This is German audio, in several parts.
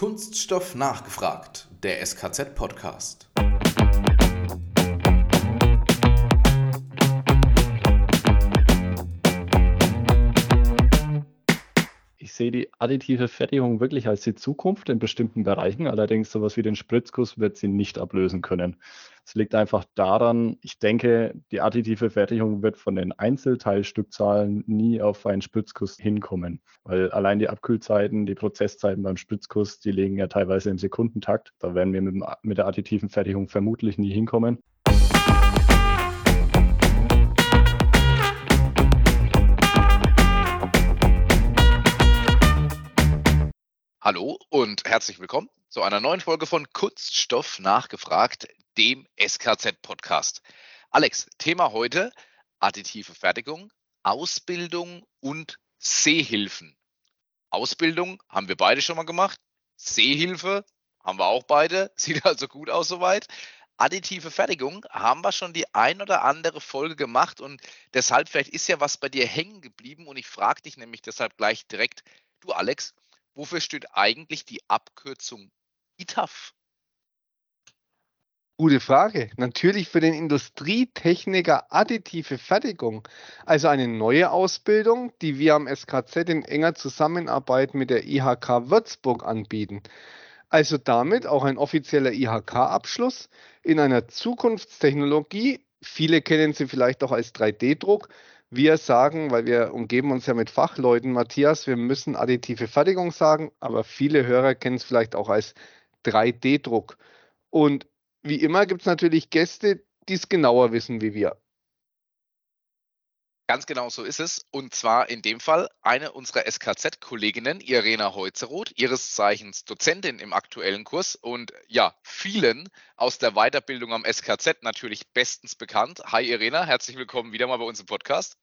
Kunststoff nachgefragt, der SKZ-Podcast. Ich sehe die additive Fertigung wirklich als die Zukunft in bestimmten Bereichen. Allerdings sowas wie den Spritzguss wird sie nicht ablösen können. Es liegt einfach daran, ich denke, die additive Fertigung wird von den Einzelteilstückzahlen nie auf einen Spritzguss hinkommen. Weil allein die Abkühlzeiten, die Prozesszeiten beim Spritzguss, die liegen ja teilweise im Sekundentakt. Da werden wir mit, mit der additiven Fertigung vermutlich nie hinkommen. Hallo und herzlich willkommen zu einer neuen Folge von Kunststoff nachgefragt, dem SKZ-Podcast. Alex, Thema heute additive Fertigung, Ausbildung und Sehhilfen. Ausbildung haben wir beide schon mal gemacht. Sehhilfe haben wir auch beide. Sieht also gut aus soweit. Additive Fertigung haben wir schon die ein oder andere Folge gemacht und deshalb vielleicht ist ja was bei dir hängen geblieben und ich frage dich nämlich deshalb gleich direkt, du Alex, Wofür steht eigentlich die Abkürzung ITAF? Gute Frage. Natürlich für den Industrietechniker additive Fertigung, also eine neue Ausbildung, die wir am SKZ in enger Zusammenarbeit mit der IHK Würzburg anbieten. Also damit auch ein offizieller IHK-Abschluss in einer Zukunftstechnologie. Viele kennen sie vielleicht auch als 3D-Druck, wir sagen, weil wir umgeben uns ja mit Fachleuten, Matthias, wir müssen additive Fertigung sagen, aber viele Hörer kennen es vielleicht auch als 3D-Druck. Und wie immer gibt es natürlich Gäste, die es genauer wissen wie wir. Ganz genau so ist es. Und zwar in dem Fall eine unserer SKZ-Kolleginnen, Irena Heuzeroth, ihres Zeichens Dozentin im aktuellen Kurs und ja, vielen aus der Weiterbildung am SKZ natürlich bestens bekannt. Hi Irena, herzlich willkommen wieder mal bei uns im Podcast.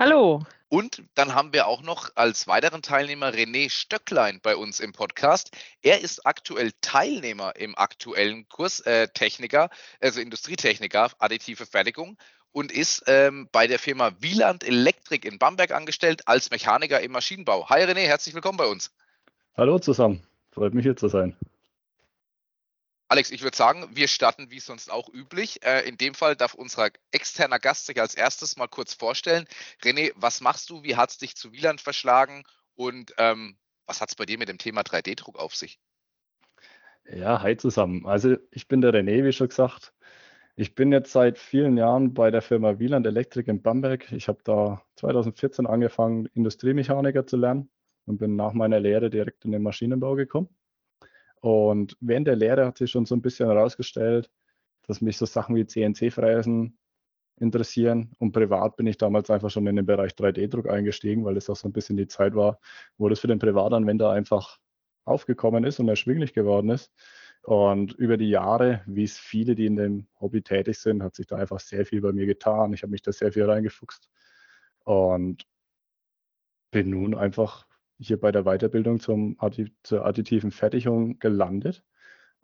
Hallo. Und dann haben wir auch noch als weiteren Teilnehmer René Stöcklein bei uns im Podcast. Er ist aktuell Teilnehmer im aktuellen Kurs äh, Techniker, also Industrietechniker, additive Fertigung und ist ähm, bei der Firma Wieland Elektrik in Bamberg angestellt als Mechaniker im Maschinenbau. Hi René, herzlich willkommen bei uns. Hallo zusammen, freut mich hier zu sein. Alex, ich würde sagen, wir starten wie sonst auch üblich. Äh, in dem Fall darf unser externer Gast sich als erstes mal kurz vorstellen. René, was machst du? Wie hat es dich zu Wieland verschlagen? Und ähm, was hat es bei dir mit dem Thema 3D-Druck auf sich? Ja, hi zusammen. Also ich bin der René, wie schon gesagt. Ich bin jetzt seit vielen Jahren bei der Firma Wieland Elektrik in Bamberg. Ich habe da 2014 angefangen, Industriemechaniker zu lernen und bin nach meiner Lehre direkt in den Maschinenbau gekommen. Und während der Lehre hat sich schon so ein bisschen herausgestellt, dass mich so Sachen wie CNC-Fräsen interessieren. Und privat bin ich damals einfach schon in den Bereich 3D-Druck eingestiegen, weil es auch so ein bisschen die Zeit war, wo das für den Privatanwender einfach aufgekommen ist und erschwinglich geworden ist. Und über die Jahre, wie es viele, die in dem Hobby tätig sind, hat sich da einfach sehr viel bei mir getan. Ich habe mich da sehr viel reingefuchst und bin nun einfach hier bei der Weiterbildung zum zur additiven Fertigung gelandet,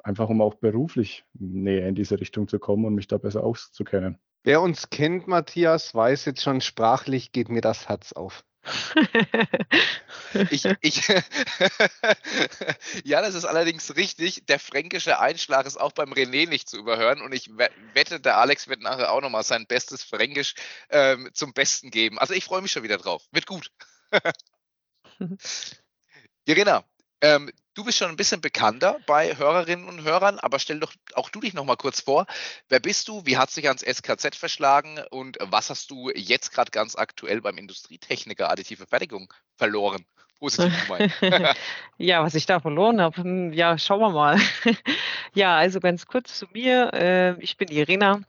einfach um auch beruflich näher in diese Richtung zu kommen und mich da besser auszukennen. Wer uns kennt, Matthias, weiß jetzt schon sprachlich, geht mir das Herz auf ich, ich ja, das ist allerdings richtig. Der fränkische Einschlag ist auch beim René nicht zu überhören und ich wette, der Alex wird nachher auch nochmal sein bestes Fränkisch ähm, zum Besten geben. Also ich freue mich schon wieder drauf. Wird gut. Irina, ähm, du bist schon ein bisschen bekannter bei Hörerinnen und Hörern, aber stell doch auch du dich noch mal kurz vor. Wer bist du? Wie hat sich ans SKZ verschlagen? Und was hast du jetzt gerade ganz aktuell beim Industrietechniker additive Fertigung verloren? Ja, was ich da verloren habe, hm, ja, schauen wir mal. ja, also ganz kurz zu mir. Äh, ich bin Irina,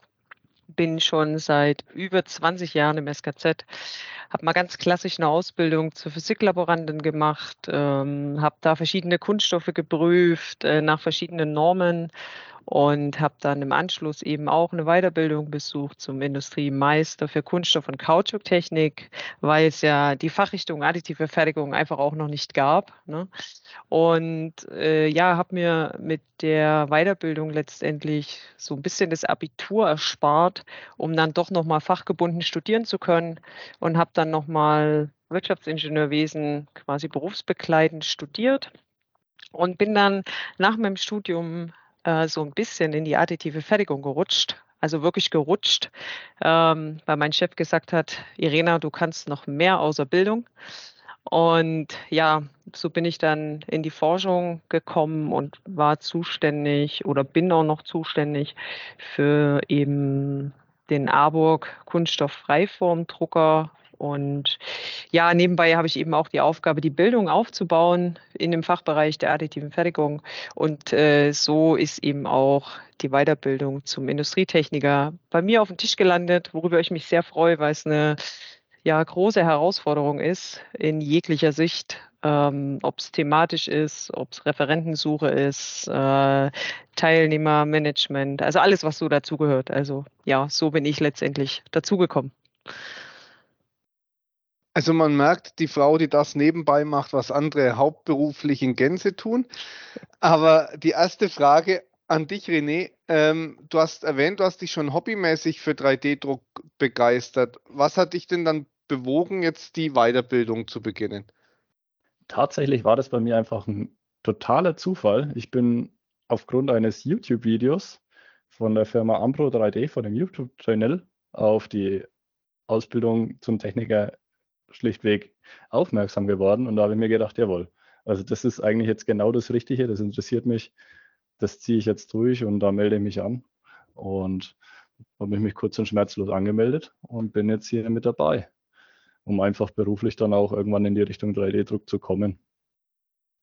bin schon seit über 20 Jahren im SKZ, habe mal ganz klassisch eine Ausbildung zur Physiklaborantin gemacht, ähm, habe da verschiedene Kunststoffe geprüft äh, nach verschiedenen Normen und habe dann im Anschluss eben auch eine Weiterbildung besucht zum Industriemeister für Kunststoff- und Kautschuktechnik, weil es ja die Fachrichtung additive Fertigung einfach auch noch nicht gab. Ne? Und äh, ja, habe mir mit der Weiterbildung letztendlich so ein bisschen das Abitur erspart, um dann doch nochmal fachgebunden studieren zu können und habe dann nochmal Wirtschaftsingenieurwesen quasi berufsbegleitend studiert und bin dann nach meinem Studium äh, so ein bisschen in die additive Fertigung gerutscht. Also wirklich gerutscht, ähm, weil mein Chef gesagt hat, Irena, du kannst noch mehr außer Bildung. Und ja, so bin ich dann in die Forschung gekommen und war zuständig oder bin auch noch zuständig für eben den Arburg Kunststofffreiformdrucker. Und ja, nebenbei habe ich eben auch die Aufgabe, die Bildung aufzubauen in dem Fachbereich der additiven Fertigung. Und äh, so ist eben auch die Weiterbildung zum Industrietechniker bei mir auf dem Tisch gelandet, worüber ich mich sehr freue, weil es eine ja große Herausforderung ist in jeglicher Sicht, ähm, ob es thematisch ist, ob es Referentensuche ist, äh, Teilnehmermanagement, also alles, was so dazugehört. Also ja, so bin ich letztendlich dazugekommen. Also man merkt, die Frau, die das nebenbei macht, was andere hauptberuflich in Gänze tun. Aber die erste Frage an dich, René. Ähm, du hast erwähnt, du hast dich schon hobbymäßig für 3D-Druck begeistert. Was hat dich denn dann bewogen, jetzt die Weiterbildung zu beginnen? Tatsächlich war das bei mir einfach ein totaler Zufall. Ich bin aufgrund eines YouTube-Videos von der Firma Ambro 3D, von dem YouTube-Channel, auf die Ausbildung zum Techniker schlichtweg aufmerksam geworden. Und da habe ich mir gedacht, jawohl, also das ist eigentlich jetzt genau das Richtige, das interessiert mich, das ziehe ich jetzt durch und da melde ich mich an. Und habe mich kurz und schmerzlos angemeldet und bin jetzt hier mit dabei um einfach beruflich dann auch irgendwann in die Richtung 3D-Druck zu kommen,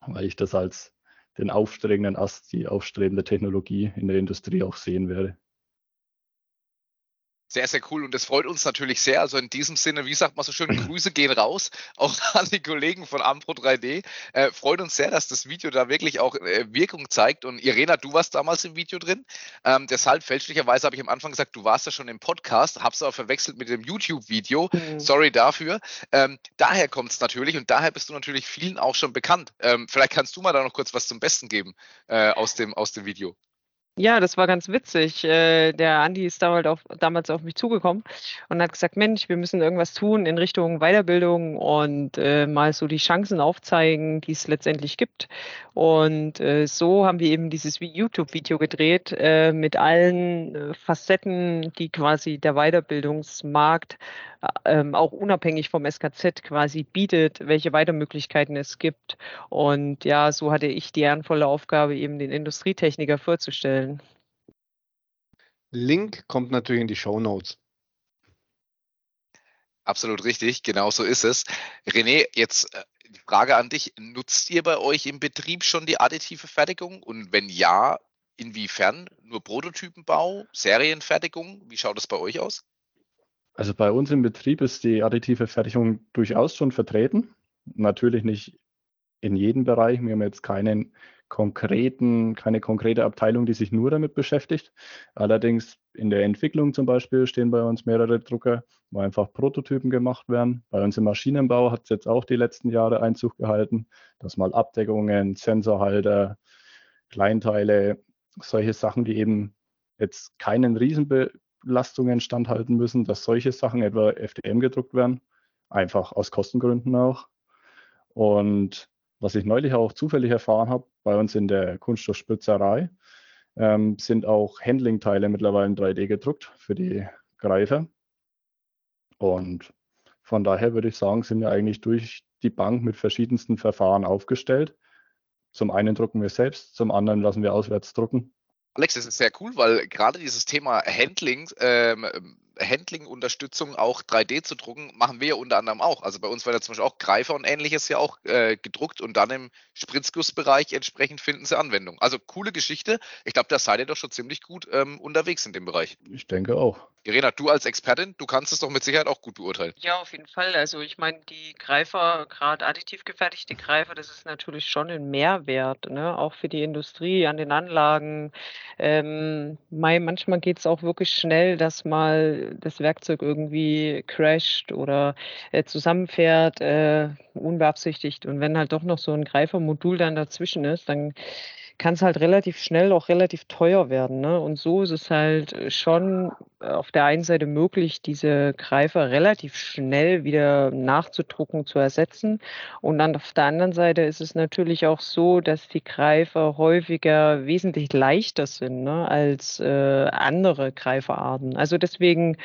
weil ich das als den aufstrebenden Ast, die aufstrebende Technologie in der Industrie auch sehen werde. Sehr, sehr cool und das freut uns natürlich sehr. Also in diesem Sinne, wie sagt man so schön, Grüße gehen raus, auch an die Kollegen von Ampro 3D. Äh, freut uns sehr, dass das Video da wirklich auch äh, Wirkung zeigt. Und Irena, du warst damals im Video drin. Ähm, deshalb fälschlicherweise habe ich am Anfang gesagt, du warst ja schon im Podcast, hab's aber verwechselt mit dem YouTube-Video. Mhm. Sorry dafür. Ähm, daher kommt es natürlich und daher bist du natürlich vielen auch schon bekannt. Ähm, vielleicht kannst du mal da noch kurz was zum Besten geben äh, aus, dem, aus dem Video. Ja, das war ganz witzig. Äh, der Andi ist damals auf, mich zugekommen und hat gesagt, Mensch, wir müssen irgendwas tun in Richtung Weiterbildung und äh, mal so die Chancen aufzeigen, die es letztendlich gibt. Und äh, so haben wir eben dieses YouTube-Video gedreht mit allen Facetten, die quasi der Weiterbildungsmarkt ähm, auch unabhängig vom SKZ quasi bietet, welche Weitermöglichkeiten es gibt. Und ja, so hatte ich die ehrenvolle Aufgabe, eben den Industrietechniker vorzustellen. Link kommt natürlich in die Show Notes. Absolut richtig, genau so ist es. René, jetzt äh, die Frage an dich. Nutzt ihr bei euch im Betrieb schon die additive Fertigung? Und wenn ja, inwiefern? Nur Prototypenbau, Serienfertigung? Wie schaut es bei euch aus? Also bei uns im Betrieb ist die additive Fertigung durchaus schon vertreten. Natürlich nicht in jedem Bereich. Wir haben jetzt keinen konkreten, keine konkrete Abteilung, die sich nur damit beschäftigt. Allerdings in der Entwicklung zum Beispiel stehen bei uns mehrere Drucker, wo einfach Prototypen gemacht werden. Bei uns im Maschinenbau hat es jetzt auch die letzten Jahre Einzug gehalten, dass mal Abdeckungen, Sensorhalter, Kleinteile, solche Sachen, die eben jetzt keinen Riesenbe Lastungen standhalten müssen, dass solche Sachen etwa FDM gedruckt werden, einfach aus Kostengründen auch. Und was ich neulich auch zufällig erfahren habe, bei uns in der Kunststoffspritzerei ähm, sind auch Handling-Teile mittlerweile in 3D gedruckt für die Greifer. Und von daher würde ich sagen, sind wir eigentlich durch die Bank mit verschiedensten Verfahren aufgestellt. Zum einen drucken wir selbst, zum anderen lassen wir auswärts drucken. Alex, das ist sehr cool, weil gerade dieses Thema Handling, ähm, Handling-Unterstützung auch 3D zu drucken, machen wir ja unter anderem auch. Also bei uns werden ja zum Beispiel auch Greifer und ähnliches ja auch äh, gedruckt und dann im Spritzgussbereich entsprechend finden sie Anwendung. Also coole Geschichte. Ich glaube, da seid ihr doch schon ziemlich gut ähm, unterwegs in dem Bereich. Ich denke auch. Irena, du als Expertin, du kannst es doch mit Sicherheit auch gut beurteilen. Ja, auf jeden Fall. Also ich meine, die Greifer, gerade additiv gefertigte Greifer, das ist natürlich schon ein Mehrwert, ne? auch für die Industrie, an den Anlagen. Ähm, manchmal geht es auch wirklich schnell, dass mal das Werkzeug irgendwie crasht oder äh, zusammenfährt, äh, unbeabsichtigt. Und wenn halt doch noch so ein Greifermodul dann dazwischen ist, dann kann es halt relativ schnell auch relativ teuer werden. Ne? Und so ist es halt schon auf der einen Seite möglich, diese Greifer relativ schnell wieder nachzudrucken, zu ersetzen. Und dann auf der anderen Seite ist es natürlich auch so, dass die Greifer häufiger wesentlich leichter sind ne, als äh, andere Greiferarten. Also deswegen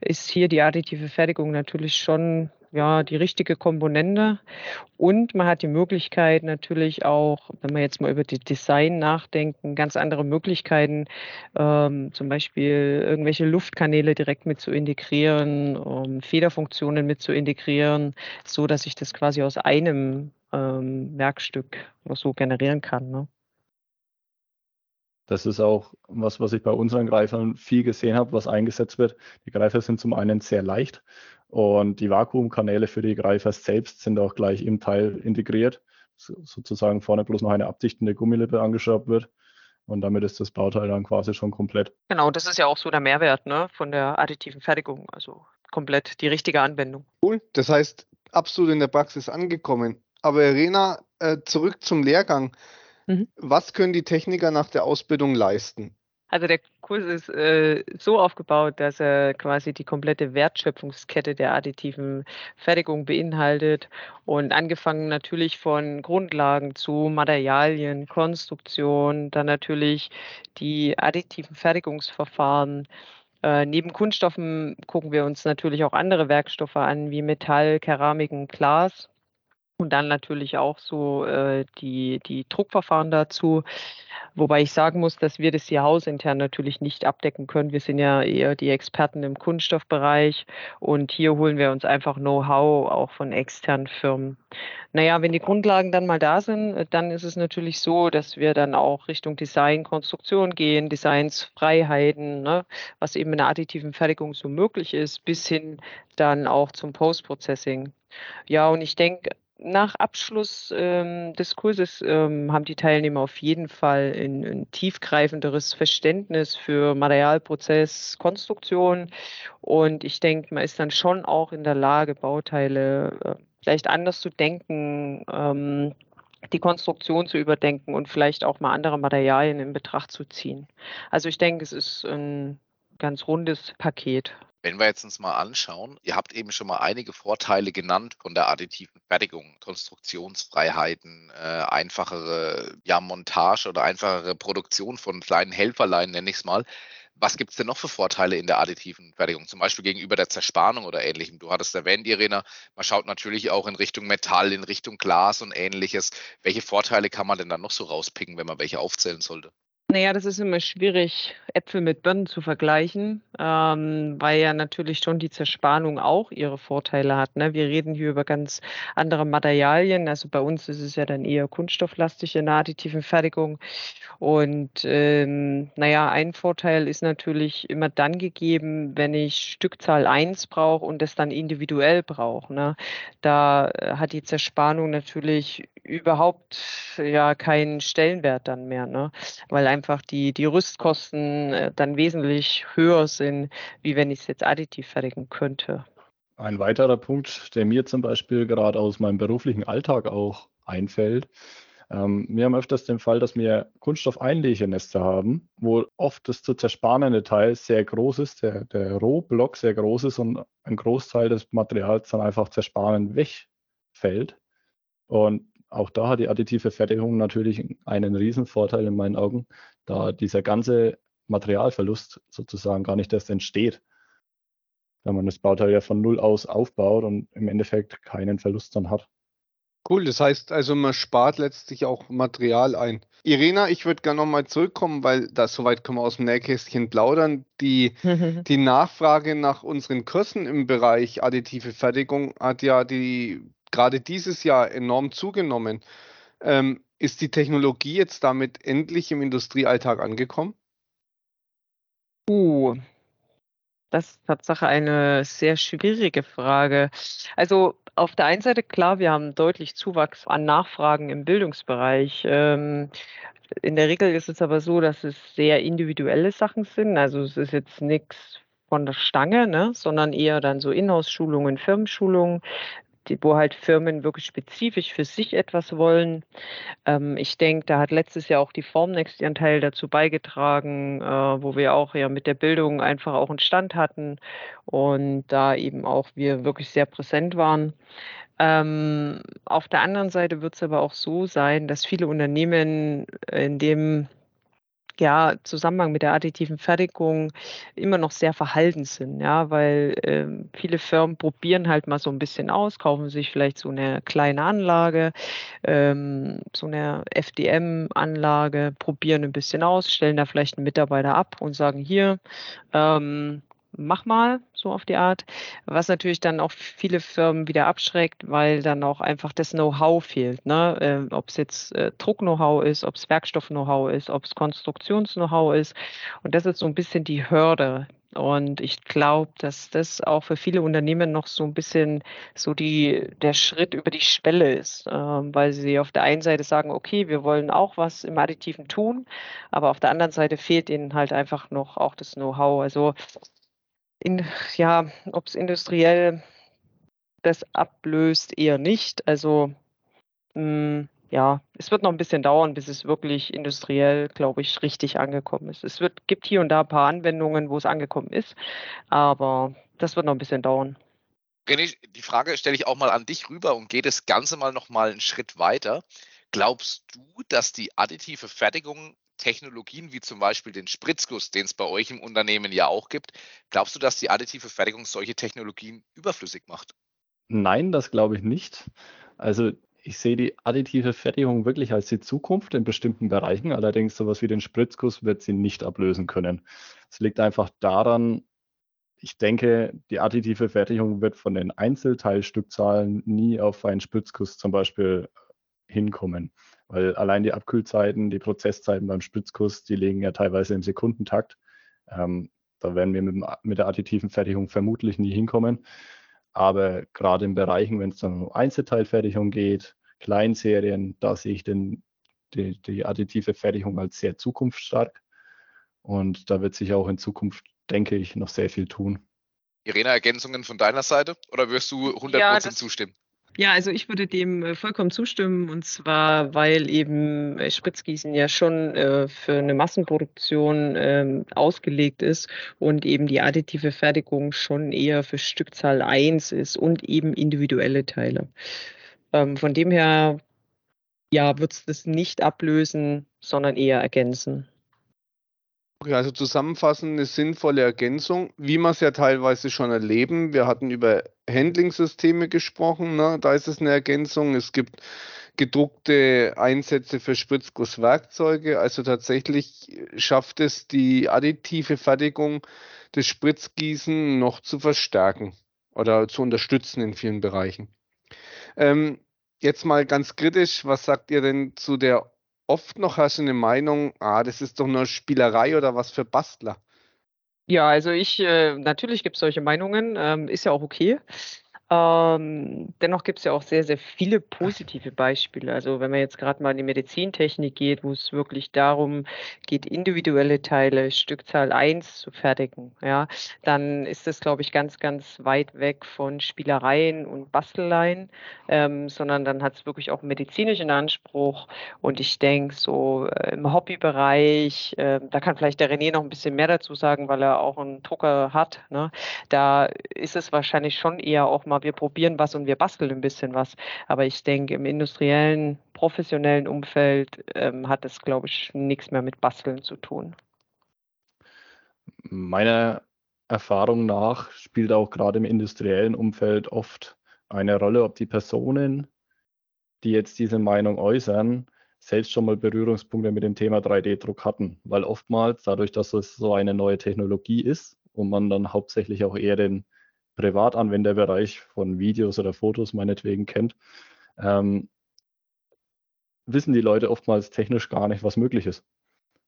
ist hier die additive Fertigung natürlich schon ja, die richtige Komponente. Und man hat die Möglichkeit natürlich auch, wenn wir jetzt mal über die Design nachdenken, ganz andere Möglichkeiten, ähm, zum Beispiel irgendwelche Luftkanäle direkt mit zu integrieren, um Federfunktionen mit zu integrieren, so dass ich das quasi aus einem ähm, Werkstück so generieren kann. Ne? Das ist auch was, was ich bei unseren Greifern viel gesehen habe, was eingesetzt wird. Die Greifer sind zum einen sehr leicht und die Vakuumkanäle für die Greifer selbst sind auch gleich im Teil integriert, so, sozusagen vorne bloß noch eine abdichtende Gummilippe angeschraubt wird. Und damit ist das Bauteil dann quasi schon komplett. Genau, das ist ja auch so der Mehrwert ne, von der additiven Fertigung. Also komplett die richtige Anwendung. Cool. Das heißt, absolut in der Praxis angekommen. Aber Irena, äh, zurück zum Lehrgang. Mhm. Was können die Techniker nach der Ausbildung leisten? Also der Kurs ist äh, so aufgebaut, dass er quasi die komplette Wertschöpfungskette der additiven Fertigung beinhaltet und angefangen natürlich von Grundlagen zu Materialien, Konstruktion, dann natürlich die additiven Fertigungsverfahren. Äh, neben Kunststoffen gucken wir uns natürlich auch andere Werkstoffe an, wie Metall, Keramiken, Glas. Und dann natürlich auch so äh, die, die Druckverfahren dazu. Wobei ich sagen muss, dass wir das hier hausintern natürlich nicht abdecken können. Wir sind ja eher die Experten im Kunststoffbereich und hier holen wir uns einfach Know-how auch von externen Firmen. Naja, wenn die Grundlagen dann mal da sind, dann ist es natürlich so, dass wir dann auch Richtung Design, Konstruktion gehen, Designsfreiheiten, ne, was eben in der additiven Fertigung so möglich ist, bis hin dann auch zum Post-Processing. Ja, und ich denke, nach Abschluss ähm, des Kurses ähm, haben die Teilnehmer auf jeden Fall ein, ein, tiefgreifenderes Verständnis für Materialprozess, Konstruktion und ich denke, man ist dann schon auch in der Lage, Bauteile äh, vielleicht anders zu denken, ähm, die Konstruktion zu überdenken und vielleicht auch mal andere Materialien in Betracht zu ziehen. Also ich denke, es ist ein ganz rundes Paket. Wenn wir jetzt uns mal anschauen, ihr habt eben schon mal einige Vorteile genannt von der additiven Fertigung, Konstruktionsfreiheiten, äh, einfachere ja, Montage oder einfachere Produktion von kleinen Helferlein, nenne ich es mal. Was gibt es denn noch für Vorteile in der additiven Fertigung, zum Beispiel gegenüber der Zerspannung oder ähnlichem? Du hattest erwähnt, Irena, man schaut natürlich auch in Richtung Metall, in Richtung Glas und ähnliches. Welche Vorteile kann man denn dann noch so rauspicken, wenn man welche aufzählen sollte? Naja, das ist immer schwierig, Äpfel mit Birnen zu vergleichen, ähm, weil ja natürlich schon die Zerspannung auch ihre Vorteile hat. Ne? Wir reden hier über ganz andere Materialien. Also bei uns ist es ja dann eher kunststofflastig in der additiven Fertigung. Und ähm, naja, ein Vorteil ist natürlich immer dann gegeben, wenn ich Stückzahl 1 brauche und es dann individuell brauche. Ne? Da äh, hat die Zerspannung natürlich überhaupt ja keinen Stellenwert dann mehr, ne? weil einfach die, die Rüstkosten äh, dann wesentlich höher sind, wie wenn ich es jetzt additiv fertigen könnte. Ein weiterer Punkt, der mir zum Beispiel gerade aus meinem beruflichen Alltag auch einfällt, ähm, wir haben öfters den Fall, dass wir Kunststoffeinlegenester haben, wo oft das zu zerspannende Teil sehr groß ist, der, der Rohblock sehr groß ist und ein Großteil des Materials dann einfach zerspanend wegfällt. Und auch da hat die additive Fertigung natürlich einen Riesenvorteil in meinen Augen, da dieser ganze Materialverlust sozusagen gar nicht erst entsteht, wenn man das Bauteil ja von Null aus aufbaut und im Endeffekt keinen Verlust dann hat. Cool, das heißt also, man spart letztlich auch Material ein. Irena, ich würde gerne nochmal zurückkommen, weil da soweit können wir aus dem Nähkästchen plaudern. Die, die Nachfrage nach unseren Kursen im Bereich additive Fertigung hat ja die gerade dieses Jahr enorm zugenommen. Ähm, ist die Technologie jetzt damit endlich im Industriealltag angekommen? Uh, das ist Tatsache eine sehr schwierige Frage. Also auf der einen Seite klar, wir haben deutlich Zuwachs an Nachfragen im Bildungsbereich. Ähm, in der Regel ist es aber so, dass es sehr individuelle Sachen sind. Also es ist jetzt nichts von der Stange, ne, sondern eher dann so Inhouse-Schulungen, Firmenschulungen, wo halt Firmen wirklich spezifisch für sich etwas wollen. Ähm, ich denke, da hat letztes Jahr auch die Formnext ihren Teil dazu beigetragen, äh, wo wir auch ja mit der Bildung einfach auch einen Stand hatten und da eben auch wir wirklich sehr präsent waren. Ähm, auf der anderen Seite wird es aber auch so sein, dass viele Unternehmen in dem ja, Zusammenhang mit der additiven Fertigung immer noch sehr verhalten sind, ja, weil ähm, viele Firmen probieren halt mal so ein bisschen aus, kaufen sich vielleicht so eine kleine Anlage, ähm, so eine FDM-Anlage, probieren ein bisschen aus, stellen da vielleicht einen Mitarbeiter ab und sagen hier, ähm, mach mal, so auf die Art. Was natürlich dann auch viele Firmen wieder abschreckt, weil dann auch einfach das Know-how fehlt. Ne? Äh, ob es jetzt äh, Druck-Know-how ist, ob es Werkstoff-Know-how ist, ob es Konstruktions-Know-how ist. Und das ist so ein bisschen die Hürde. Und ich glaube, dass das auch für viele Unternehmen noch so ein bisschen so die, der Schritt über die Schwelle ist, äh, weil sie auf der einen Seite sagen, okay, wir wollen auch was im Additiven tun, aber auf der anderen Seite fehlt ihnen halt einfach noch auch das Know-how. Also in, ja, ob es industriell das ablöst, eher nicht. Also mh, hm, ja, es wird noch ein bisschen dauern, bis es wirklich industriell, glaube ich, richtig angekommen ist. Es wird, gibt hier und da ein paar Anwendungen, wo es angekommen ist, aber das wird noch ein bisschen dauern. René, die Frage stelle ich auch mal an dich rüber und geht das Ganze mal noch mal einen Schritt weiter. Glaubst du, dass die additive Fertigung Technologien wie zum Beispiel den Spritzguss, den es bei euch im Unternehmen ja auch gibt, glaubst du, dass die additive Fertigung solche Technologien überflüssig macht? Nein, das glaube ich nicht. Also ich sehe die additive Fertigung wirklich als die Zukunft in bestimmten Bereichen. Allerdings sowas wie den Spritzguss wird sie nicht ablösen können. Es liegt einfach daran, ich denke, die additive Fertigung wird von den Einzelteilstückzahlen nie auf einen Spritzguss zum Beispiel hinkommen. Weil allein die Abkühlzeiten, die Prozesszeiten beim Spritzguss, die liegen ja teilweise im Sekundentakt. Ähm, da werden wir mit, mit, der additiven Fertigung vermutlich nie hinkommen. Aber gerade in Bereichen, wenn es dann um Einzelteilfertigung geht, Kleinserien, da sehe ich den, die, die additive Fertigung als sehr zukunftsstark. Und da wird sich auch in Zukunft, denke ich, noch sehr viel tun. Irena, Ergänzungen von deiner Seite oder wirst du 100% ja, zustimmen? Ja, also ich würde dem äh, vollkommen zustimmen und zwar, weil eben äh, Spritzgießen ja schon äh, für eine Massenproduktion ähm, ausgelegt ist und eben die additive Fertigung schon eher für Stückzahl 1 ist und eben individuelle Teile. Ähm, von dem her, ja, wird es das nicht ablösen, sondern eher ergänzen. Also zusammenfassend eine sinnvolle Ergänzung, wie wir es ja teilweise schon erleben. Wir hatten über Handling-Systeme gesprochen, ne? da ist es eine Ergänzung. Es gibt gedruckte Einsätze für Spritzgusswerkzeuge. Also tatsächlich schafft es die additive Fertigung des Spritzgießen noch zu verstärken oder zu unterstützen in vielen Bereichen. Ähm, jetzt mal ganz kritisch, was sagt ihr denn zu der oft noch hast du eine Meinung, ah, das ist doch nur Spielerei oder was für Bastler. Ja, also ich, äh, natürlich gibt es solche Meinungen, ähm, ist ja auch okay. Ähm, dennoch gibt es ja auch sehr, sehr viele positive Beispiele. Also wenn man jetzt gerade mal in die Medizintechnik geht, wo es wirklich darum geht, individuelle Teile, Stückzahl 1 zu fertigen, ja, dann ist das, glaube ich, ganz, ganz weit weg von Spielereien und Basteleien, ähm, sondern dann hat es wirklich auch medizinischen Anspruch. Und ich denke, so äh, im Hobbybereich, äh, da kann vielleicht der René noch ein bisschen mehr dazu sagen, weil er auch einen Drucker hat. Ne? Da ist es wahrscheinlich schon eher auch mal mal, wir probieren was und wir basteln ein bisschen was. Aber ich denke, im industriellen, professionellen Umfeld ähm, hat es, glaube ich, nichts mehr mit Basteln zu tun. Meiner Erfahrung nach spielt auch gerade im industriellen Umfeld oft eine Rolle, ob die Personen, die jetzt diese Meinung äußern, selbst schon mal Berührungspunkte mit dem Thema 3D-Druck hatten, weil oftmals dadurch, dass es so eine neue Technologie ist und man dann hauptsächlich auch eher den Privatanwenderbereich von Videos oder Fotos meinetwegen kennt, ähm, wissen die Leute oftmals technisch gar nicht, was möglich ist.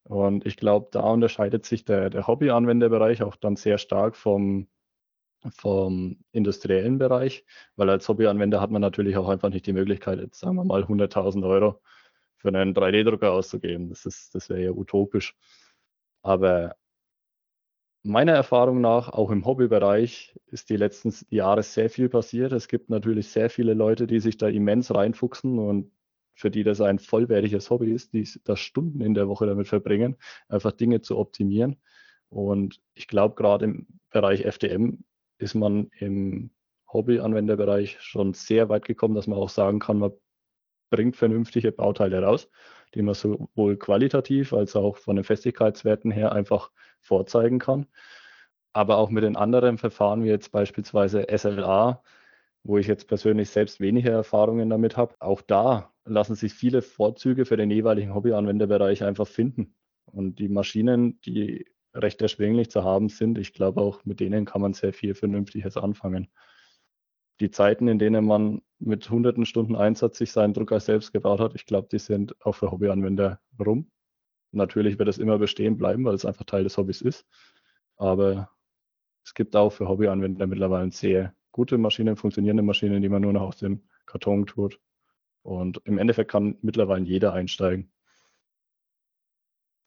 Und ich glaube, da unterscheidet sich der, der Hobbyanwenderbereich auch dann sehr stark vom, vom industriellen Bereich, weil als Hobbyanwender hat man natürlich auch einfach nicht die Möglichkeit, jetzt sagen wir mal 100.000 Euro für einen 3D-Drucker auszugeben. Das, das wäre ja utopisch. Aber Meiner Erfahrung nach, auch im Hobbybereich, ist die letzten Jahre sehr viel passiert. Es gibt natürlich sehr viele Leute, die sich da immens reinfuchsen und für die das ein vollwertiges Hobby ist, die da Stunden in der Woche damit verbringen, einfach Dinge zu optimieren. Und ich glaube, gerade im Bereich FDM ist man im Hobbyanwenderbereich schon sehr weit gekommen, dass man auch sagen kann, man bringt vernünftige Bauteile raus, die man sowohl qualitativ als auch von den Festigkeitswerten her einfach vorzeigen kann. Aber auch mit den anderen Verfahren, wie jetzt beispielsweise SLA, wo ich jetzt persönlich selbst weniger Erfahrungen damit habe, auch da lassen sich viele Vorzüge für den jeweiligen Hobbyanwenderbereich einfach finden. Und die Maschinen, die recht erschwinglich zu haben sind, ich glaube auch mit denen kann man sehr viel Vernünftiges anfangen. Die Zeiten, in denen man mit hunderten Stunden Einsatz sich seinen Drucker selbst gebaut hat, ich glaube, die sind auch für Hobbyanwender rum. Natürlich wird es immer bestehen bleiben, weil es einfach Teil des Hobbys ist. Aber es gibt auch für Hobbyanwender mittlerweile sehr gute Maschinen, funktionierende Maschinen, die man nur noch aus dem Karton tut. Und im Endeffekt kann mittlerweile jeder einsteigen.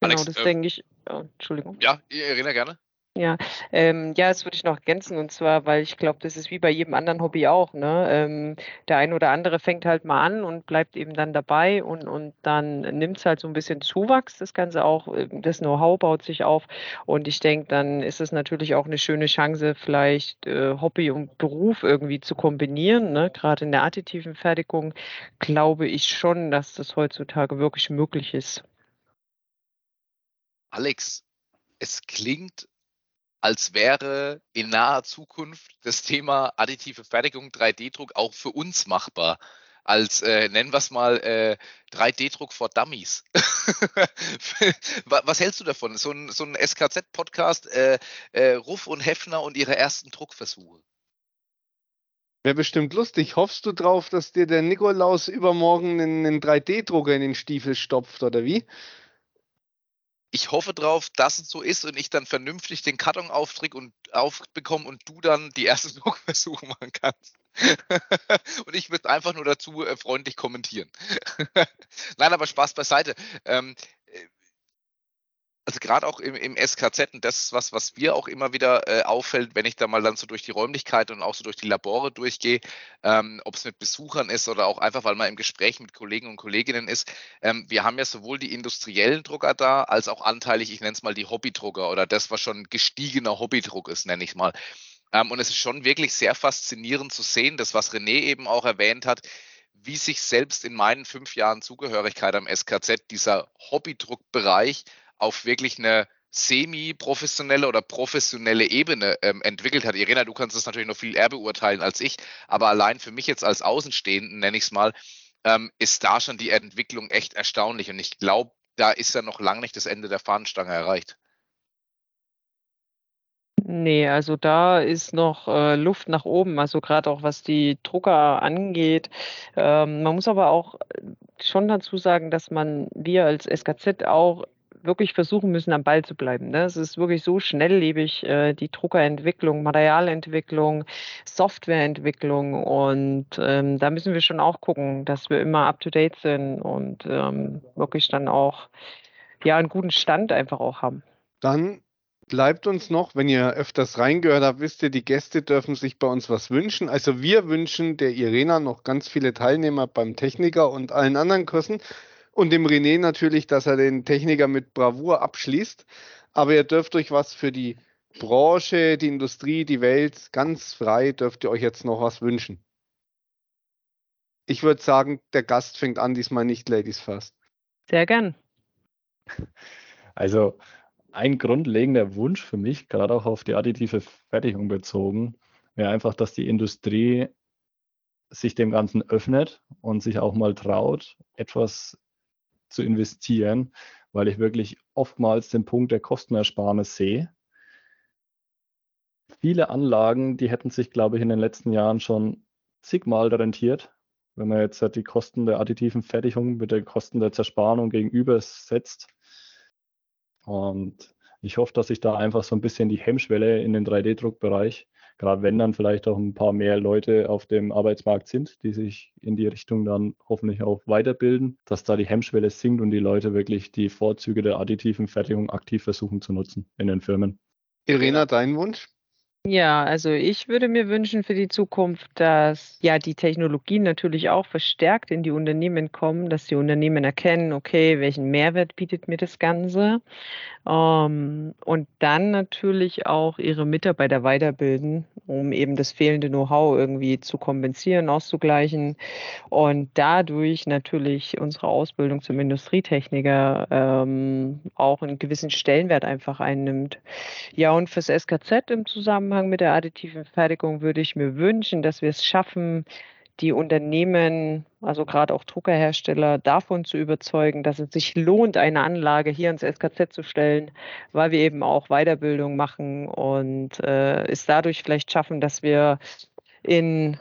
Genau, Alex, das äh, denke ich. Oh, Entschuldigung. Ja, Irina, gerne. Ja, ähm, ja, das würde ich noch ergänzen und zwar, weil ich glaube, das ist wie bei jedem anderen Hobby auch, ne? Ähm, der eine oder andere fängt halt mal an und bleibt eben dann dabei und, und dann nimmt es halt so ein bisschen Zuwachs, das Ganze auch, ähm, das Know-how baut sich auf und ich denke, dann ist es natürlich auch eine schöne Chance, vielleicht äh, Hobby und Beruf irgendwie zu kombinieren, ne? Gerade in der additiven Fertigung glaube ich schon, dass das heutzutage wirklich möglich ist. Alex, es klingt als wäre in naher Zukunft das Thema additive Fertigung, 3D-Druck auch für uns machbar. Als, äh, nennen wir es mal, äh, 3D-Druck for Dummies. Was hältst du davon? So ein, so ein SKZ-Podcast, äh, äh, Ruff und Heffner und ihre ersten Druckversuche. Wäre bestimmt lustig. Hoffst du drauf, dass dir der Nikolaus übermorgen einen 3D-Drucker in den Stiefel stopft, oder wie? Ich hoffe drauf, dass es so ist und ich dann vernünftig den Karton auftrick und aufbekomme und du dann die ersten Druckversuche machen kannst. und ich würde einfach nur dazu äh, freundlich kommentieren. Nein, aber Spaß beiseite. Ähm, also gerade auch im, im, SKZ, und das ist was, was mir auch immer wieder äh, auffällt, wenn ich da mal dann so durch die Räumlichkeiten und auch so durch die Labore durchgehe, ähm, ob es mit Besuchern ist oder auch einfach, weil man im Gespräch mit Kollegen und Kolleginnen ist. Ähm, wir haben ja sowohl die industriellen Drucker da, als auch anteilig, ich nenne es mal die Hobbydrucker oder das, was schon gestiegener Hobbydruck ist, nenne ich mal. Ähm, und es ist schon wirklich sehr faszinierend zu sehen, das, was René eben auch erwähnt hat, wie sich selbst in meinen fünf Jahren Zugehörigkeit am SKZ dieser Hobbydruckbereich auf wirklich eine semi-professionelle oder professionelle Ebene ähm, entwickelt hat. Irena, du kannst das natürlich noch viel eher beurteilen als ich, aber allein für mich jetzt als Außenstehenden, nenne ich es mal, ähm, ist da schon die Entwicklung echt erstaunlich und ich glaube, da ist ja noch lange nicht das Ende der Fahnenstange erreicht. Nee, also da ist noch äh, Luft nach oben, also gerade auch was die Drucker angeht. Ähm, man muss aber auch schon dazu sagen, dass man, wir als SKZ auch wirklich versuchen müssen, am Ball zu bleiben. Ne? Es ist wirklich so schnelllebig, äh, die Druckerentwicklung, Materialentwicklung, Softwareentwicklung und ähm, da müssen wir schon auch gucken, dass wir immer up-to-date sind und ähm, wirklich dann auch ja einen guten Stand einfach auch haben. Dann bleibt uns noch, wenn ihr öfters reingehört habt, wisst ihr, die Gäste dürfen sich bei uns was wünschen. Also wir wünschen der Irena noch ganz viele Teilnehmer beim Techniker und allen anderen Kursen und dem René natürlich, dass er den Techniker mit Bravour abschließt. Aber ihr dürft euch was für die Branche, die Industrie, die Welt ganz frei, dürft ihr euch jetzt noch was wünschen. Ich würde sagen, der Gast fängt an, diesmal nicht Ladies first. Sehr gern. Also ein grundlegender Wunsch für mich, gerade auch auf die additive Fertigung bezogen, wäre einfach, dass die Industrie sich dem Ganzen öffnet und sich auch mal traut, etwas zu investieren, weil ich wirklich oftmals den Punkt der Kostenersparnis sehe. Viele Anlagen, die hätten sich, glaube ich, in den letzten Jahren schon zigmal rentiert, wenn man jetzt die Kosten der additiven Fertigung mit den Kosten der Zerspannung gegenübersetzt. Und ich hoffe, dass sich da einfach so ein bisschen die Hemmschwelle in den 3D-Druckbereich gerade wenn dann vielleicht auch ein paar mehr Leute auf dem Arbeitsmarkt sind, die sich in die Richtung dann hoffentlich auch weiterbilden, dass da die Hemmschwelle sinkt und die Leute wirklich die Vorzüge der additiven Fertigung aktiv versuchen zu nutzen in den Firmen. Irena, dein Wunsch? Ja, also ich würde mir wünschen für die Zukunft, dass ja die Technologien natürlich auch verstärkt in die Unternehmen kommen, dass die Unternehmen erkennen, okay, welchen Mehrwert bietet mir das Ganze ähm, und dann natürlich auch ihre Mitarbeiter weiterbilden, um eben das fehlende Know-how irgendwie zu kompensieren, auszugleichen und dadurch natürlich unsere Ausbildung zum Industrietechniker ähm, auch einen gewissen Stellenwert einfach einnimmt. Ja, und fürs SKZ im Zusammenhang Zusammenhang mit der additiven Fertigung würde ich mir wünschen, dass wir es schaffen, die Unternehmen, also gerade auch Druckerhersteller, davon zu überzeugen, dass es sich lohnt, eine Anlage hier ins SKZ zu stellen, weil wir eben auch Weiterbildung machen und äh, es dadurch vielleicht schaffen, dass wir in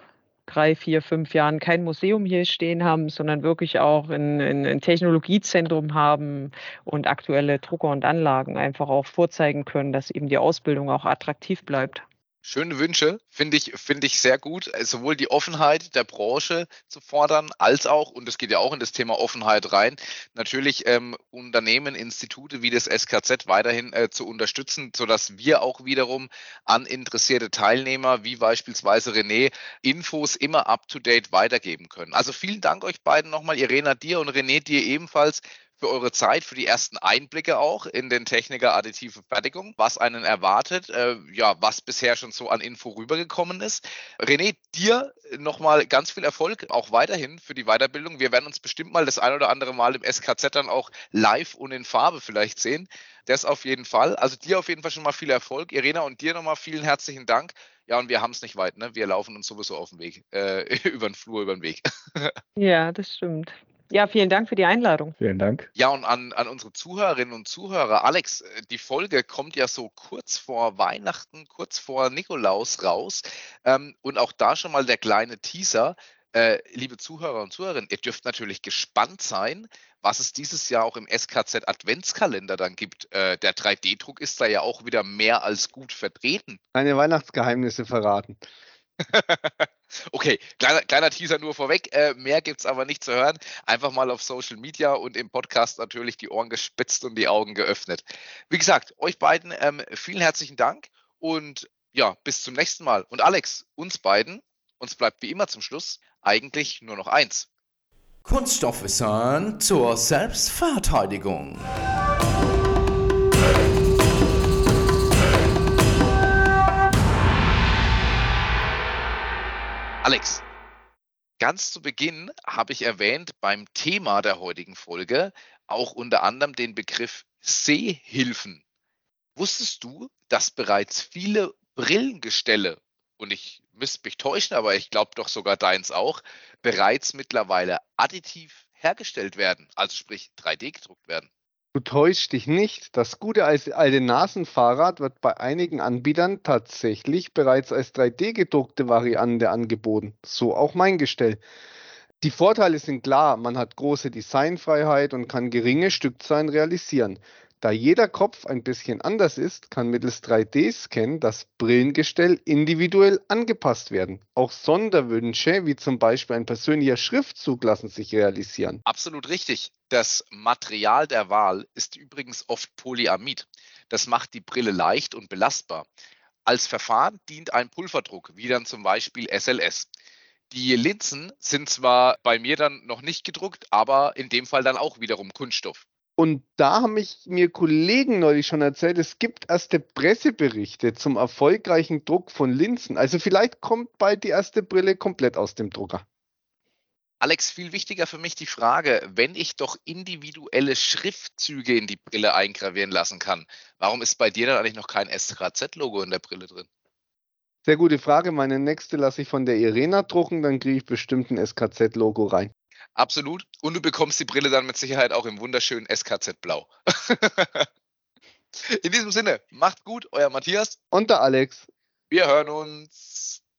drei, vier, fünf Jahren kein Museum hier stehen haben, sondern wirklich auch ein, ein, ein Technologiezentrum haben und aktuelle Drucker und Anlagen einfach auch vorzeigen können, dass eben die Ausbildung auch attraktiv bleibt. Schöne Wünsche, finde ich, finde ich sehr gut. Äh, sowohl die Offenheit der Branche zu fordern, als auch, und es geht ja auch in das Thema Offenheit rein, natürlich ähm, Unternehmen, Institute wie das SKZ weiterhin äh, zu unterstützen, sodass wir auch wiederum an interessierte Teilnehmer, wie beispielsweise René, Infos immer up-to-date weitergeben können. Also vielen Dank euch beiden nochmal, Irena dir und René dir ebenfalls für eure Zeit, für die ersten Einblicke auch in den Techniker additive Fertigung, was einen erwartet, äh, ja, was bisher schon so an Info rübergekommen ist. René, dir nochmal ganz viel Erfolg, auch weiterhin für die Weiterbildung. Wir werden uns bestimmt mal das ein oder andere Mal im SKZ dann auch live und in Farbe vielleicht sehen. Das auf jeden Fall. Also dir auf jeden Fall schon mal viel Erfolg. Irena und dir nochmal vielen herzlichen Dank. Ja, und wir haben es nicht weit, ne? Wir laufen uns sowieso auf den Weg, äh, über den Flur, über den Weg. ja, das stimmt. Ja, vielen Dank für die Einladung. Vielen Dank. Ja, und an, an unsere Zuhörerinnen und Zuhörer, Alex, äh, die Folge kommt ja so kurz vor Weihnachten, kurz vor Nikolaus raus. Ähm, und auch da schon mal der kleine Teaser. Äh, liebe Zuhörer und Zuhörerinnen, ihr dürft natürlich gespannt sein, was es dieses Jahr auch im SKZ Adventskalender dann gibt. Äh, der 3D-Druck ist da ja auch wieder mehr als gut vertreten. Keine Weihnachtsgeheimnisse verraten. okay, kleiner, kleiner Teaser nur vorweg. Äh, mehr gibt es aber nicht zu hören. Einfach mal auf Social Media und im Podcast natürlich die Ohren gespitzt und die Augen geöffnet. Wie gesagt, euch beiden ähm, vielen herzlichen Dank und ja, bis zum nächsten Mal. Und Alex, uns beiden, uns bleibt wie immer zum Schluss eigentlich nur noch eins. Kunststoffwissen zur Selbstverteidigung. Ganz zu Beginn habe ich erwähnt beim Thema der heutigen Folge auch unter anderem den Begriff Sehhilfen. Wusstest du, dass bereits viele Brillengestelle, und ich müsste mich täuschen, aber ich glaube doch sogar deins auch, bereits mittlerweile additiv hergestellt werden, also sprich 3D gedruckt werden? Du täuschst dich nicht. Das gute alte Nasenfahrrad wird bei einigen Anbietern tatsächlich bereits als 3D-gedruckte Variante angeboten. So auch mein Gestell. Die Vorteile sind klar. Man hat große Designfreiheit und kann geringe Stückzahlen realisieren. Da jeder Kopf ein bisschen anders ist, kann mittels 3D-Scan das Brillengestell individuell angepasst werden. Auch Sonderwünsche, wie zum Beispiel ein persönlicher Schriftzug, lassen sich realisieren. Absolut richtig. Das Material der Wahl ist übrigens oft Polyamid. Das macht die Brille leicht und belastbar. Als Verfahren dient ein Pulverdruck, wie dann zum Beispiel SLS. Die Linsen sind zwar bei mir dann noch nicht gedruckt, aber in dem Fall dann auch wiederum Kunststoff. Und da haben mich mir Kollegen neulich schon erzählt, es gibt erste Presseberichte zum erfolgreichen Druck von Linsen. Also vielleicht kommt bald die erste Brille komplett aus dem Drucker. Alex, viel wichtiger für mich die Frage, wenn ich doch individuelle Schriftzüge in die Brille eingravieren lassen kann, warum ist bei dir dann eigentlich noch kein SKZ-Logo in der Brille drin? Sehr gute Frage. Meine nächste lasse ich von der Irena drucken, dann kriege ich bestimmt ein SKZ-Logo rein. Absolut. Und du bekommst die Brille dann mit Sicherheit auch im wunderschönen SKZ Blau. In diesem Sinne, macht gut, euer Matthias. Und der Alex. Wir hören uns.